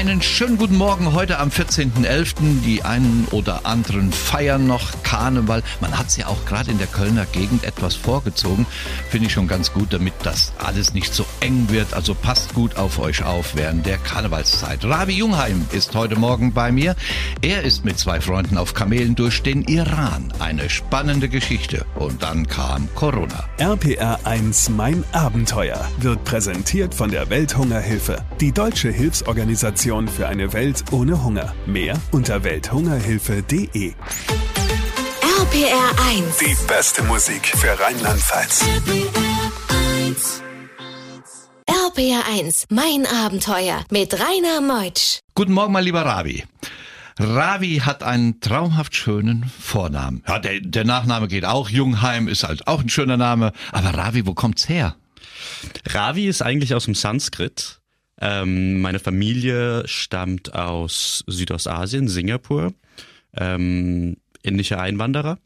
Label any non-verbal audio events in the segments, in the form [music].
Einen schönen guten Morgen heute am 14.11. Die einen oder anderen feiern noch Karneval. Man hat es ja auch gerade in der Kölner Gegend etwas vorgezogen. Finde ich schon ganz gut, damit das alles nicht so eng wird. Also passt gut auf euch auf während der Karnevalszeit. Ravi Jungheim ist heute Morgen bei mir. Er ist mit zwei Freunden auf Kamelen durch den Iran. Eine spannende Geschichte. Und dann kam Corona. RPR 1, mein Abenteuer wird präsentiert von der Welthungerhilfe. Die deutsche Hilfsorganisation für eine Welt ohne Hunger. Mehr unter welthungerhilfe.de. RPR 1. Die beste Musik für Rheinland-Pfalz. RPR 1, mein Abenteuer mit Rainer Meutsch. Guten Morgen, mein lieber Ravi. Ravi hat einen traumhaft schönen Vornamen. Ja, der, der Nachname geht auch. Jungheim ist halt auch ein schöner Name. Aber Ravi, wo kommt's her? Ravi ist eigentlich aus dem Sanskrit. Ähm, meine Familie stammt aus Südostasien, Singapur, ähm, indische Einwanderer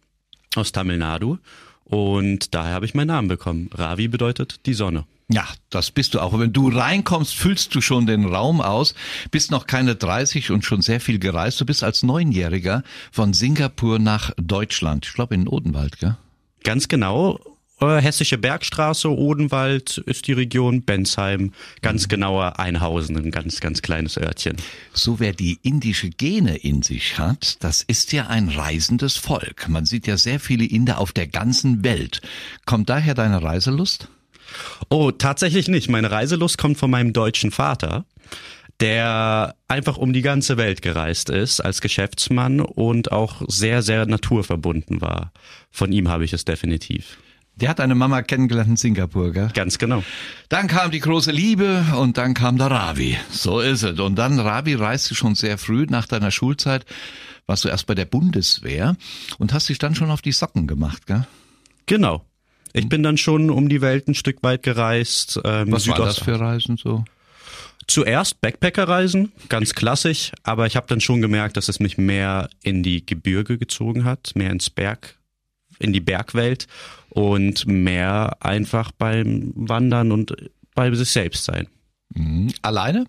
aus Tamil Nadu. Und daher habe ich meinen Namen bekommen. Ravi bedeutet die Sonne. Ja, das bist du auch. Und wenn du reinkommst, füllst du schon den Raum aus, bist noch keine 30 und schon sehr viel gereist. Du bist als Neunjähriger von Singapur nach Deutschland. Ich glaube in den Odenwald, gell? Ganz genau. Äh, Hessische Bergstraße, Odenwald ist die Region, Bensheim, ganz genauer Einhausen, ein ganz, ganz kleines Örtchen. So wer die indische Gene in sich hat, das ist ja ein reisendes Volk. Man sieht ja sehr viele Inder auf der ganzen Welt. Kommt daher deine Reiselust? Oh, tatsächlich nicht. Meine Reiselust kommt von meinem deutschen Vater, der einfach um die ganze Welt gereist ist als Geschäftsmann und auch sehr, sehr naturverbunden war. Von ihm habe ich es definitiv. Der hat eine Mama kennengelernt in Singapur, gell? Ganz genau. Dann kam die große Liebe und dann kam der Ravi. So ist es. Und dann, Ravi, reiste schon sehr früh nach deiner Schulzeit, warst du erst bei der Bundeswehr und hast dich dann schon auf die Socken gemacht, gell? Genau. Ich bin dann schon um die Welt ein Stück weit gereist. Ähm, Was war das für Reisen so? Zuerst Backpackerreisen, ganz klassisch, aber ich habe dann schon gemerkt, dass es mich mehr in die Gebirge gezogen hat, mehr ins Berg, in die Bergwelt und mehr einfach beim Wandern und bei sich selbst sein. Mhm. Alleine?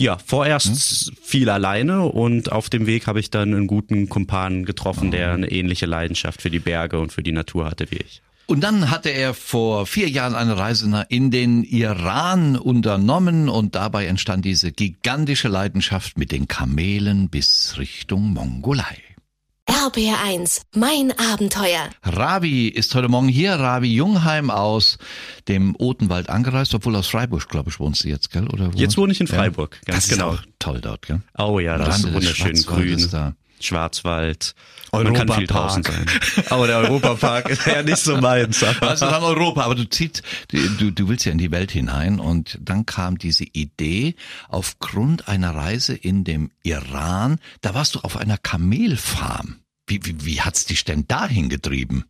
Ja, vorerst hm? viel alleine und auf dem Weg habe ich dann einen guten Kumpan getroffen, der eine ähnliche Leidenschaft für die Berge und für die Natur hatte wie ich. Und dann hatte er vor vier Jahren eine Reise in den Iran unternommen und dabei entstand diese gigantische Leidenschaft mit den Kamelen bis Richtung Mongolei. RBR1, mein Abenteuer. Ravi ist heute Morgen hier, Ravi Jungheim aus dem Odenwald angereist, obwohl aus Freiburg, glaube ich, wohnst du jetzt, gell? Oder wo? Jetzt wohne ich in Freiburg, ja. ganz das genau. Ist auch toll dort, gell? Oh ja, das Rande ist wunderschön grün. Da. Schwarzwald. Man kann viel draußen sein. [laughs] Aber der Europapark ist ja nicht so meins. [laughs] Also dann Europa, aber du ziehst, du, du willst ja in die Welt hinein und dann kam diese Idee aufgrund einer Reise in dem Iran, da warst du auf einer Kamelfarm. Wie, wie, wie hat's dich denn dahin getrieben?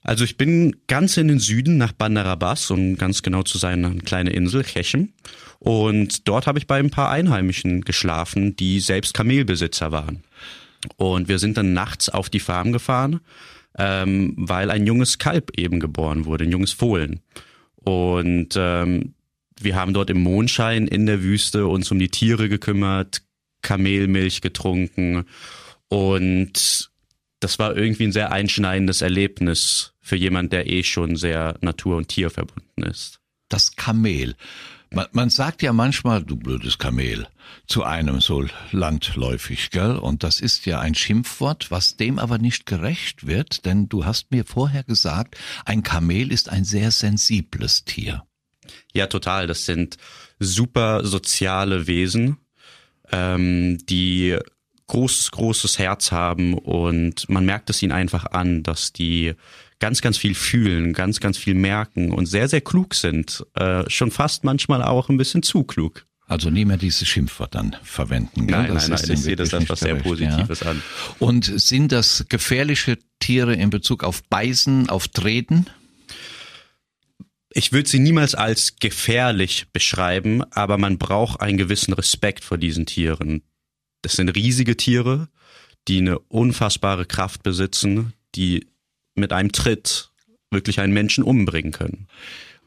Also ich bin ganz in den Süden nach Bandar Abbas, um ganz genau zu sein, eine kleine Insel, Chechem. Und dort habe ich bei ein paar Einheimischen geschlafen, die selbst Kamelbesitzer waren. Und wir sind dann nachts auf die Farm gefahren, ähm, weil ein junges Kalb eben geboren wurde, ein junges Fohlen. Und ähm, wir haben dort im Mondschein in der Wüste uns um die Tiere gekümmert, Kamelmilch getrunken und das war irgendwie ein sehr einschneidendes Erlebnis für jemand, der eh schon sehr natur- und tierverbunden ist. Das Kamel. Man, man sagt ja manchmal, du blödes Kamel, zu einem so landläufig, gell? Und das ist ja ein Schimpfwort, was dem aber nicht gerecht wird, denn du hast mir vorher gesagt, ein Kamel ist ein sehr sensibles Tier. Ja, total. Das sind super soziale Wesen, ähm, die großes, großes Herz haben und man merkt es ihnen einfach an, dass die ganz, ganz viel fühlen, ganz, ganz viel merken und sehr, sehr klug sind. Äh, schon fast manchmal auch ein bisschen zu klug. Also nie mehr dieses Schimpfwort dann verwenden. Nein, das nein, nein, ich sehe das als was sehr Positives ja. an. Und sind das gefährliche Tiere in Bezug auf Beißen, auf Treten? Ich würde sie niemals als gefährlich beschreiben, aber man braucht einen gewissen Respekt vor diesen Tieren. Das sind riesige Tiere, die eine unfassbare Kraft besitzen, die mit einem Tritt wirklich einen Menschen umbringen können.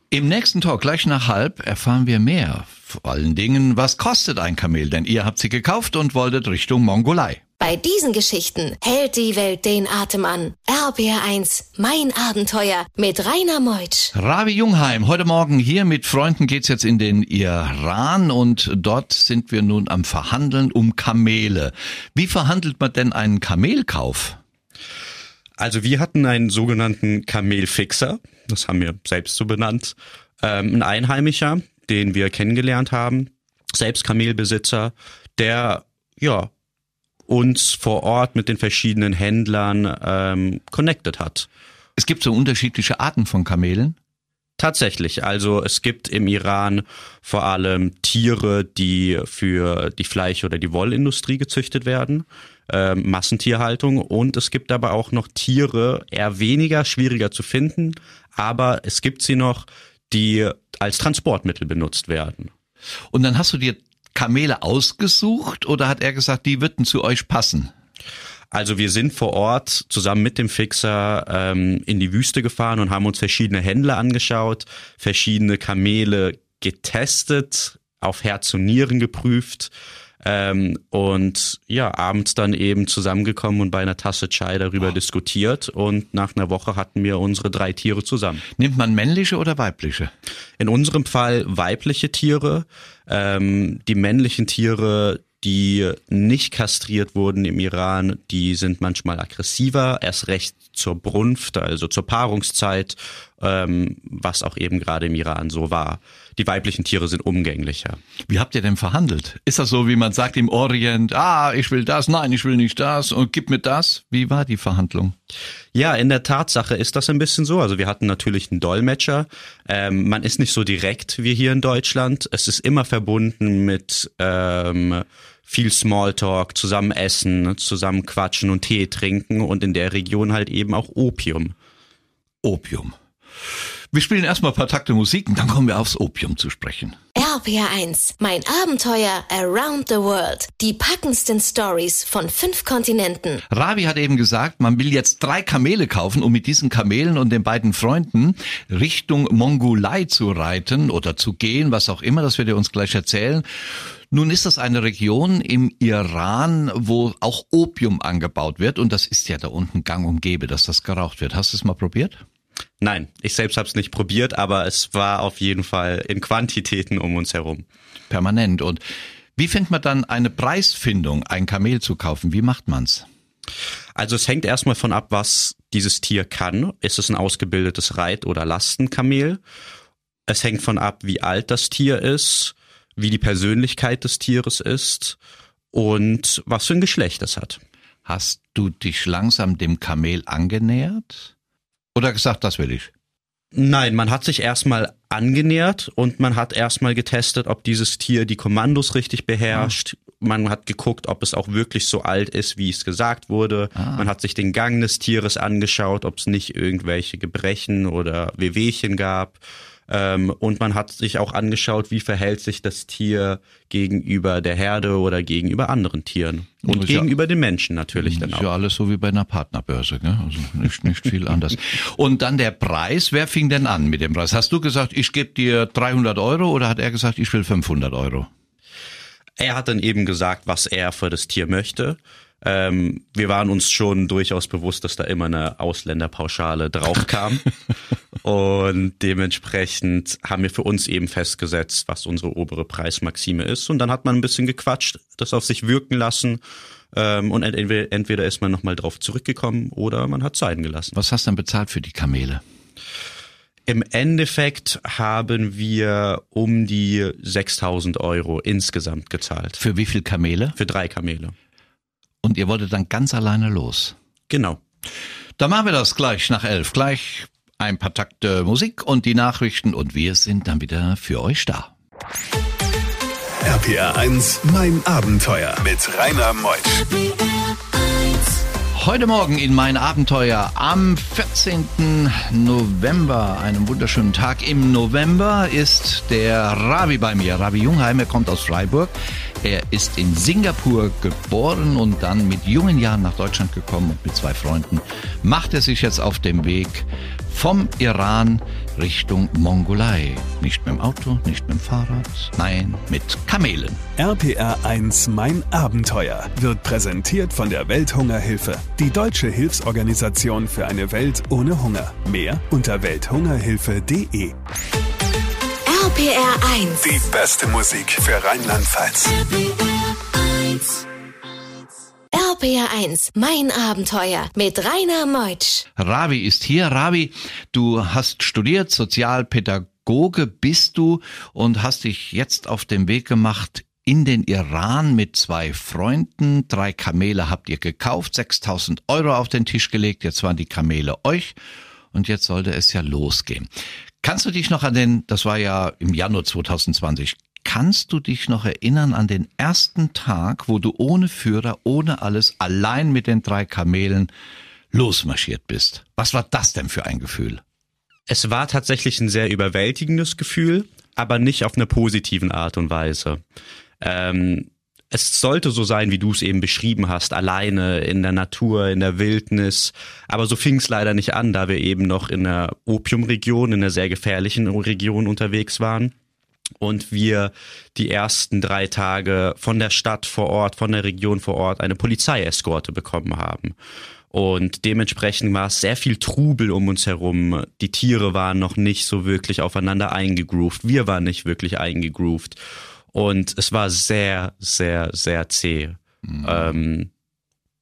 Im nächsten Talk, gleich nach halb, erfahren wir mehr. Vor allen Dingen, was kostet ein Kamel? Denn ihr habt sie gekauft und wolltet Richtung Mongolei. Bei diesen Geschichten hält die Welt den Atem an. RBR1, mein Abenteuer mit Rainer Meutsch. Ravi Jungheim, heute Morgen hier mit Freunden geht's jetzt in den Iran und dort sind wir nun am Verhandeln um Kamele. Wie verhandelt man denn einen Kamelkauf? Also wir hatten einen sogenannten Kamelfixer, das haben wir selbst so benannt, ähm, ein Einheimischer, den wir kennengelernt haben, selbst Kamelbesitzer, der ja uns vor Ort mit den verschiedenen Händlern ähm, connected hat. Es gibt so unterschiedliche Arten von Kamelen. Tatsächlich. Also es gibt im Iran vor allem Tiere, die für die Fleisch- oder die Wollindustrie gezüchtet werden, äh, Massentierhaltung. Und es gibt aber auch noch Tiere, eher weniger, schwieriger zu finden, aber es gibt sie noch, die als Transportmittel benutzt werden. Und dann hast du dir Kamele ausgesucht oder hat er gesagt, die würden zu euch passen? Also wir sind vor Ort zusammen mit dem Fixer ähm, in die Wüste gefahren und haben uns verschiedene Händler angeschaut, verschiedene Kamele getestet, auf Herz und Nieren geprüft ähm, und ja, abends dann eben zusammengekommen und bei einer Tasse Chai darüber oh. diskutiert und nach einer Woche hatten wir unsere drei Tiere zusammen. Nimmt man männliche oder weibliche? In unserem Fall weibliche Tiere. Ähm, die männlichen Tiere, die nicht kastriert wurden im Iran, die sind manchmal aggressiver, erst recht zur Brunft, also zur Paarungszeit, ähm, was auch eben gerade im Iran so war. Die weiblichen Tiere sind umgänglicher. Wie habt ihr denn verhandelt? Ist das so, wie man sagt im Orient, ah, ich will das, nein, ich will nicht das und gib mir das? Wie war die Verhandlung? Ja, in der Tatsache ist das ein bisschen so. Also wir hatten natürlich einen Dolmetscher. Ähm, man ist nicht so direkt wie hier in Deutschland. Es ist immer verbunden mit ähm, viel Smalltalk, zusammen essen, zusammen quatschen und Tee trinken und in der Region halt eben auch Opium. Opium. Wir spielen erstmal ein paar Takte Musik und dann kommen wir aufs Opium zu sprechen. RPR1, mein Abenteuer around the world. Die packendsten Stories von fünf Kontinenten. Ravi hat eben gesagt, man will jetzt drei Kamele kaufen, um mit diesen Kamelen und den beiden Freunden Richtung Mongolei zu reiten oder zu gehen, was auch immer, das wird er uns gleich erzählen. Nun ist das eine Region im Iran, wo auch Opium angebaut wird und das ist ja da unten gang und gäbe, dass das geraucht wird. Hast du es mal probiert? Nein, ich selbst habe es nicht probiert, aber es war auf jeden Fall in Quantitäten um uns herum. Permanent. Und wie findet man dann eine Preisfindung, ein Kamel zu kaufen? Wie macht man's? Also es hängt erstmal von ab, was dieses Tier kann. Ist es ein ausgebildetes Reit- oder Lastenkamel? Es hängt von ab, wie alt das Tier ist, wie die Persönlichkeit des Tieres ist und was für ein Geschlecht es hat. Hast du dich langsam dem Kamel angenähert? Oder gesagt, das will ich? Nein, man hat sich erstmal angenähert und man hat erstmal getestet, ob dieses Tier die Kommandos richtig beherrscht. Ah. Man hat geguckt, ob es auch wirklich so alt ist, wie es gesagt wurde. Ah. Man hat sich den Gang des Tieres angeschaut, ob es nicht irgendwelche Gebrechen oder Wehwehchen gab. Ähm, und man hat sich auch angeschaut, wie verhält sich das Tier gegenüber der Herde oder gegenüber anderen Tieren. Und gegenüber ja, den Menschen natürlich dann auch. Ist ja alles so wie bei einer Partnerbörse, gell? also nicht, nicht viel [laughs] anders. Und dann der Preis, wer fing denn an mit dem Preis? Hast du gesagt, ich gebe dir 300 Euro oder hat er gesagt, ich will 500 Euro? Er hat dann eben gesagt, was er für das Tier möchte. Ähm, wir waren uns schon durchaus bewusst, dass da immer eine Ausländerpauschale draufkam. [laughs] und dementsprechend haben wir für uns eben festgesetzt, was unsere obere Preismaxime ist. Und dann hat man ein bisschen gequatscht, das auf sich wirken lassen. Ähm, und entweder, entweder ist man nochmal drauf zurückgekommen oder man hat Zeiten gelassen. Was hast du dann bezahlt für die Kamele? Im Endeffekt haben wir um die 6000 Euro insgesamt gezahlt. Für wie viel Kamele? Für drei Kamele. Und ihr wolltet dann ganz alleine los. Genau. Dann machen wir das gleich nach elf. Gleich ein paar Takte Musik und die Nachrichten und wir sind dann wieder für euch da. RPR 1, mein Abenteuer mit Rainer Meusch. Heute Morgen in mein Abenteuer am 14. November, einem wunderschönen Tag im November, ist der Ravi bei mir. Ravi Jungheim, er kommt aus Freiburg. Er ist in Singapur geboren und dann mit jungen Jahren nach Deutschland gekommen und mit zwei Freunden macht er sich jetzt auf dem Weg vom Iran Richtung Mongolei. Nicht mit dem Auto, nicht mit dem Fahrrad, nein, mit Kamelen. RPR 1 Mein Abenteuer wird präsentiert von der Welthungerhilfe, die deutsche Hilfsorganisation für eine Welt ohne Hunger. Mehr unter welthungerhilfe.de. RPR 1. Die beste Musik für Rheinland-Pfalz. RPR 1, mein Abenteuer mit Rainer Meutsch. Ravi ist hier. Ravi, du hast studiert, Sozialpädagoge bist du und hast dich jetzt auf den Weg gemacht in den Iran mit zwei Freunden. Drei Kamele habt ihr gekauft, 6000 Euro auf den Tisch gelegt. Jetzt waren die Kamele euch und jetzt sollte es ja losgehen. Kannst du dich noch an den, das war ja im Januar 2020, kannst du dich noch erinnern an den ersten Tag, wo du ohne Führer, ohne alles, allein mit den drei Kamelen losmarschiert bist? Was war das denn für ein Gefühl? Es war tatsächlich ein sehr überwältigendes Gefühl, aber nicht auf einer positiven Art und Weise. Ähm, es sollte so sein, wie du es eben beschrieben hast, alleine in der Natur, in der Wildnis. Aber so fing es leider nicht an, da wir eben noch in der Opiumregion, in einer sehr gefährlichen Region unterwegs waren. Und wir die ersten drei Tage von der Stadt vor Ort, von der Region vor Ort eine Polizeieskorte bekommen haben. Und dementsprechend war es sehr viel Trubel um uns herum. Die Tiere waren noch nicht so wirklich aufeinander eingegroovt. Wir waren nicht wirklich eingegroovt. Und es war sehr, sehr, sehr zäh. Mhm. Ähm,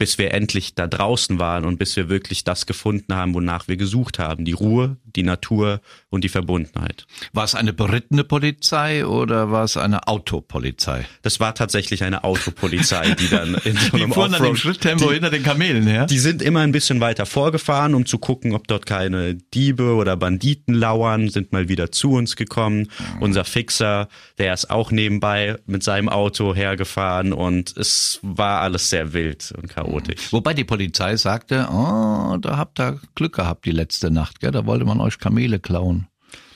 bis wir endlich da draußen waren und bis wir wirklich das gefunden haben, wonach wir gesucht haben. Die Ruhe, die Natur und die Verbundenheit. War es eine berittene Polizei oder war es eine Autopolizei? Das war tatsächlich eine Autopolizei, die dann [laughs] in so einem die fuhren dann im Schritttempo hinter den Kamelen her? Die sind immer ein bisschen weiter vorgefahren, um zu gucken, ob dort keine Diebe oder Banditen lauern, sind mal wieder zu uns gekommen. Mhm. Unser Fixer, der ist auch nebenbei mit seinem Auto hergefahren und es war alles sehr wild und chaotisch chaotisch. Wobei die Polizei sagte, oh, da habt ihr Glück gehabt die letzte Nacht, gell? da wollte man euch Kamele klauen.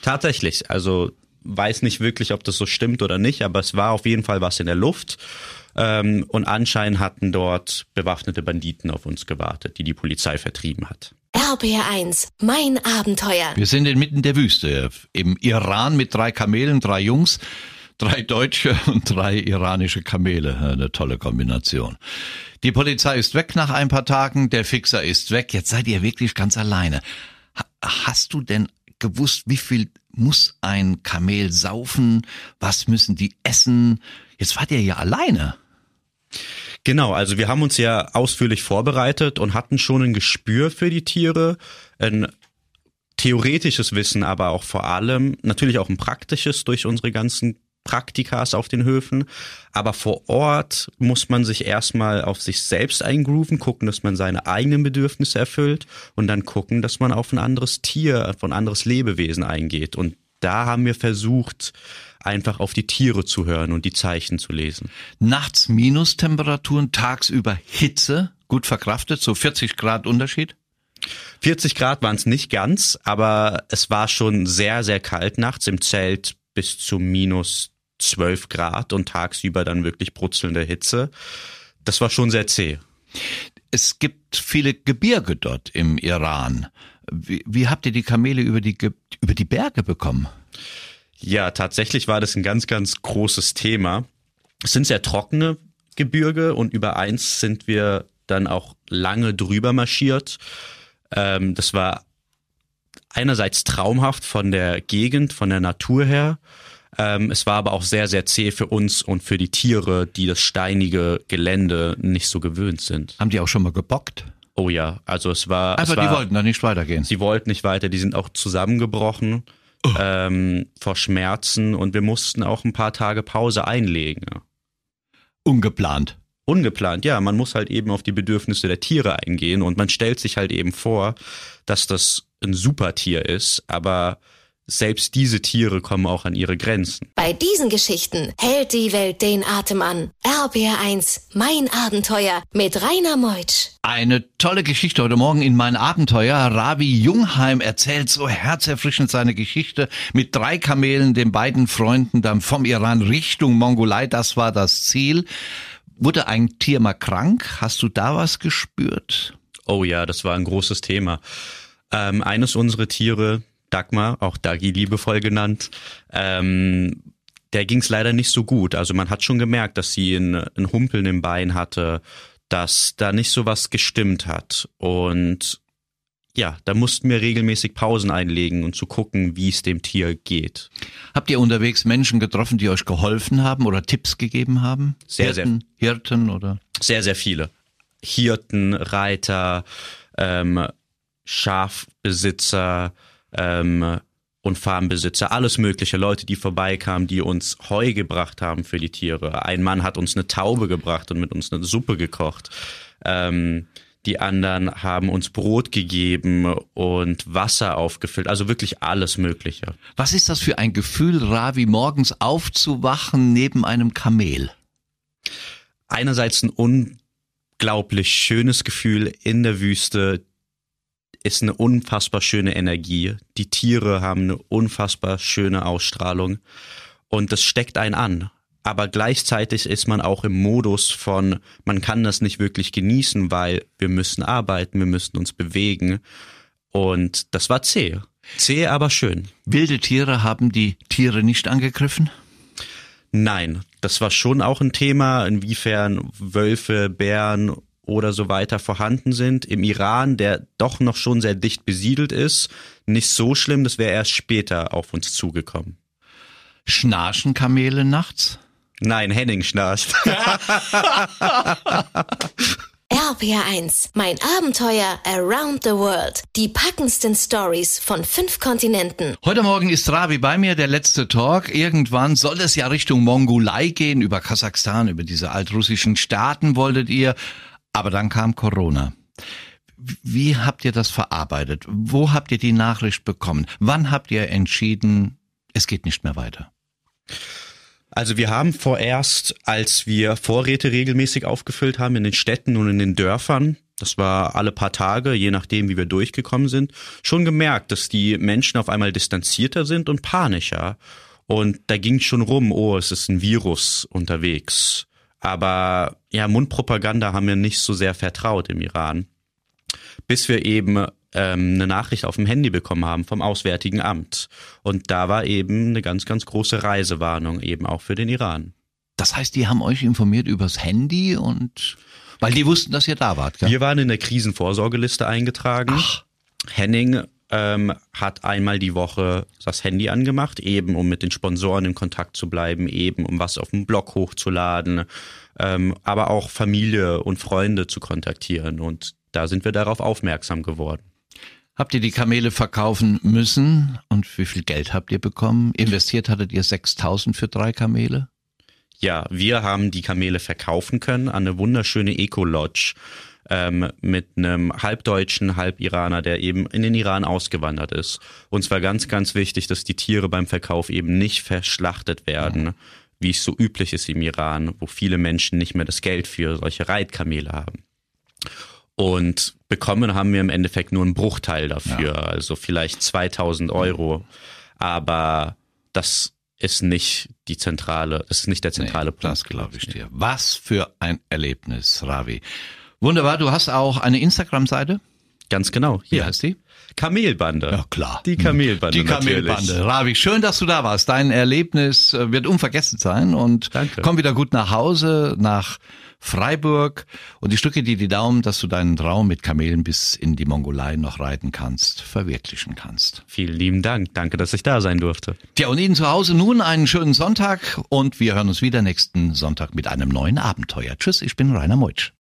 Tatsächlich, also weiß nicht wirklich, ob das so stimmt oder nicht, aber es war auf jeden Fall was in der Luft. Ähm, und anscheinend hatten dort bewaffnete Banditen auf uns gewartet, die die Polizei vertrieben hat. RBR1, mein Abenteuer. Wir sind inmitten der Wüste, im Iran mit drei Kamelen, drei Jungs drei deutsche und drei iranische Kamele. Eine tolle Kombination. Die Polizei ist weg nach ein paar Tagen, der Fixer ist weg. Jetzt seid ihr wirklich ganz alleine. Hast du denn gewusst, wie viel muss ein Kamel saufen? Was müssen die essen? Jetzt wart ihr ja alleine. Genau, also wir haben uns ja ausführlich vorbereitet und hatten schon ein Gespür für die Tiere, ein theoretisches Wissen, aber auch vor allem natürlich auch ein praktisches durch unsere ganzen Praktikas auf den Höfen. Aber vor Ort muss man sich erstmal auf sich selbst eingrooven, gucken, dass man seine eigenen Bedürfnisse erfüllt und dann gucken, dass man auf ein anderes Tier, auf ein anderes Lebewesen eingeht. Und da haben wir versucht, einfach auf die Tiere zu hören und die Zeichen zu lesen. Nachts Minustemperaturen, tagsüber Hitze, gut verkraftet, so 40 Grad Unterschied? 40 Grad waren es nicht ganz, aber es war schon sehr, sehr kalt nachts im Zelt bis zu minus 12 Grad und tagsüber dann wirklich brutzelnde Hitze. Das war schon sehr zäh. Es gibt viele Gebirge dort im Iran. Wie, wie habt ihr die Kamele über die, über die Berge bekommen? Ja, tatsächlich war das ein ganz, ganz großes Thema. Es sind sehr trockene Gebirge und über eins sind wir dann auch lange drüber marschiert. Ähm, das war einerseits traumhaft von der Gegend, von der Natur her. Ähm, es war aber auch sehr, sehr zäh für uns und für die Tiere, die das steinige Gelände nicht so gewöhnt sind. Haben die auch schon mal gebockt? Oh ja, also es war. Aber es war, die wollten da nicht weitergehen. Sie wollten nicht weiter, die sind auch zusammengebrochen oh. ähm, vor Schmerzen und wir mussten auch ein paar Tage Pause einlegen. Ungeplant. Ungeplant, ja. Man muss halt eben auf die Bedürfnisse der Tiere eingehen und man stellt sich halt eben vor, dass das ein Supertier ist, aber selbst diese Tiere kommen auch an ihre Grenzen. Bei diesen Geschichten hält die Welt den Atem an. RBR1, mein Abenteuer mit Rainer Meutsch. Eine tolle Geschichte heute Morgen in mein Abenteuer. Ravi Jungheim erzählt so herzerfrischend seine Geschichte mit drei Kamelen, den beiden Freunden dann vom Iran Richtung Mongolei. Das war das Ziel. Wurde ein Tier mal krank? Hast du da was gespürt? Oh ja, das war ein großes Thema. Ähm, eines unserer Tiere, Dagmar, auch Dagi liebevoll genannt, ähm, der ging es leider nicht so gut. Also man hat schon gemerkt, dass sie ein, ein Humpeln im Bein hatte, dass da nicht so was gestimmt hat. Und ja, da mussten wir regelmäßig Pausen einlegen und zu gucken, wie es dem Tier geht. Habt ihr unterwegs Menschen getroffen, die euch geholfen haben oder Tipps gegeben haben? Sehr, Hirten, sehr. Hirten oder? Sehr, sehr viele. Hirten, Reiter, ähm, Schafbesitzer, ähm, und Farmbesitzer, alles mögliche, Leute, die vorbeikamen, die uns Heu gebracht haben für die Tiere. Ein Mann hat uns eine Taube gebracht und mit uns eine Suppe gekocht. Ähm, die anderen haben uns Brot gegeben und Wasser aufgefüllt, also wirklich alles Mögliche. Was ist das für ein Gefühl, Ravi, morgens aufzuwachen neben einem Kamel? Einerseits ein unglaublich schönes Gefühl in der Wüste, ist eine unfassbar schöne Energie. Die Tiere haben eine unfassbar schöne Ausstrahlung und das steckt einen an. Aber gleichzeitig ist man auch im Modus von, man kann das nicht wirklich genießen, weil wir müssen arbeiten, wir müssen uns bewegen. Und das war zäh. Zäh, aber schön. Wilde Tiere haben die Tiere nicht angegriffen? Nein, das war schon auch ein Thema, inwiefern Wölfe, Bären oder so weiter vorhanden sind. Im Iran, der doch noch schon sehr dicht besiedelt ist, nicht so schlimm, das wäre erst später auf uns zugekommen. Schnarchen Kamele nachts? Nein, Henning schnarcht. [laughs] RPR1, mein Abenteuer around the world. Die packendsten Stories von fünf Kontinenten. Heute Morgen ist Rabi bei mir, der letzte Talk. Irgendwann soll es ja Richtung Mongolei gehen, über Kasachstan, über diese altrussischen Staaten wolltet ihr. Aber dann kam Corona. Wie habt ihr das verarbeitet? Wo habt ihr die Nachricht bekommen? Wann habt ihr entschieden, es geht nicht mehr weiter? Also wir haben vorerst, als wir Vorräte regelmäßig aufgefüllt haben in den Städten und in den Dörfern, das war alle paar Tage, je nachdem, wie wir durchgekommen sind, schon gemerkt, dass die Menschen auf einmal distanzierter sind und panischer. Und da ging schon rum, oh, es ist ein Virus unterwegs. Aber ja, Mundpropaganda haben wir nicht so sehr vertraut im Iran. Bis wir eben ähm, eine Nachricht auf dem Handy bekommen haben vom Auswärtigen Amt. Und da war eben eine ganz, ganz große Reisewarnung eben auch für den Iran. Das heißt, die haben euch informiert übers Handy und weil die wussten, dass ihr da wart. Gell? Wir waren in der Krisenvorsorgeliste eingetragen. Ach. Henning ähm, hat einmal die Woche das Handy angemacht, eben um mit den Sponsoren in Kontakt zu bleiben, eben um was auf dem Blog hochzuladen, ähm, aber auch Familie und Freunde zu kontaktieren. Und da sind wir darauf aufmerksam geworden. Habt ihr die Kamele verkaufen müssen und wie viel Geld habt ihr bekommen? Investiert hattet ihr 6000 für drei Kamele? Ja, wir haben die Kamele verkaufen können an eine wunderschöne Eco-Lodge ähm, mit einem halbdeutschen, halb-Iraner, der eben in den Iran ausgewandert ist. Uns war ganz, ganz wichtig, dass die Tiere beim Verkauf eben nicht verschlachtet werden, mhm. wie es so üblich ist im Iran, wo viele Menschen nicht mehr das Geld für solche Reitkamele haben. Und bekommen haben wir im Endeffekt nur einen Bruchteil dafür, ja. also vielleicht 2000 Euro. Aber das ist nicht die zentrale, das ist nicht der zentrale nee, Punkt. Das glaube ich dir. Was für ein Erlebnis, Ravi. Wunderbar, du hast auch eine Instagram-Seite? Ganz genau. Hier. Wie heißt die? Kamelbande. Ja, klar. Die Kamelbande. Die Kamelbande. Natürlich. Ravi, schön, dass du da warst. Dein Erlebnis äh, wird unvergessen sein und Danke. komm wieder gut nach Hause, nach Freiburg und ich drücke dir die Daumen, dass du deinen Traum mit Kamelen bis in die Mongolei noch reiten kannst, verwirklichen kannst. Vielen lieben Dank. Danke, dass ich da sein durfte. Tja, und Ihnen zu Hause nun einen schönen Sonntag und wir hören uns wieder nächsten Sonntag mit einem neuen Abenteuer. Tschüss, ich bin Rainer Meutsch.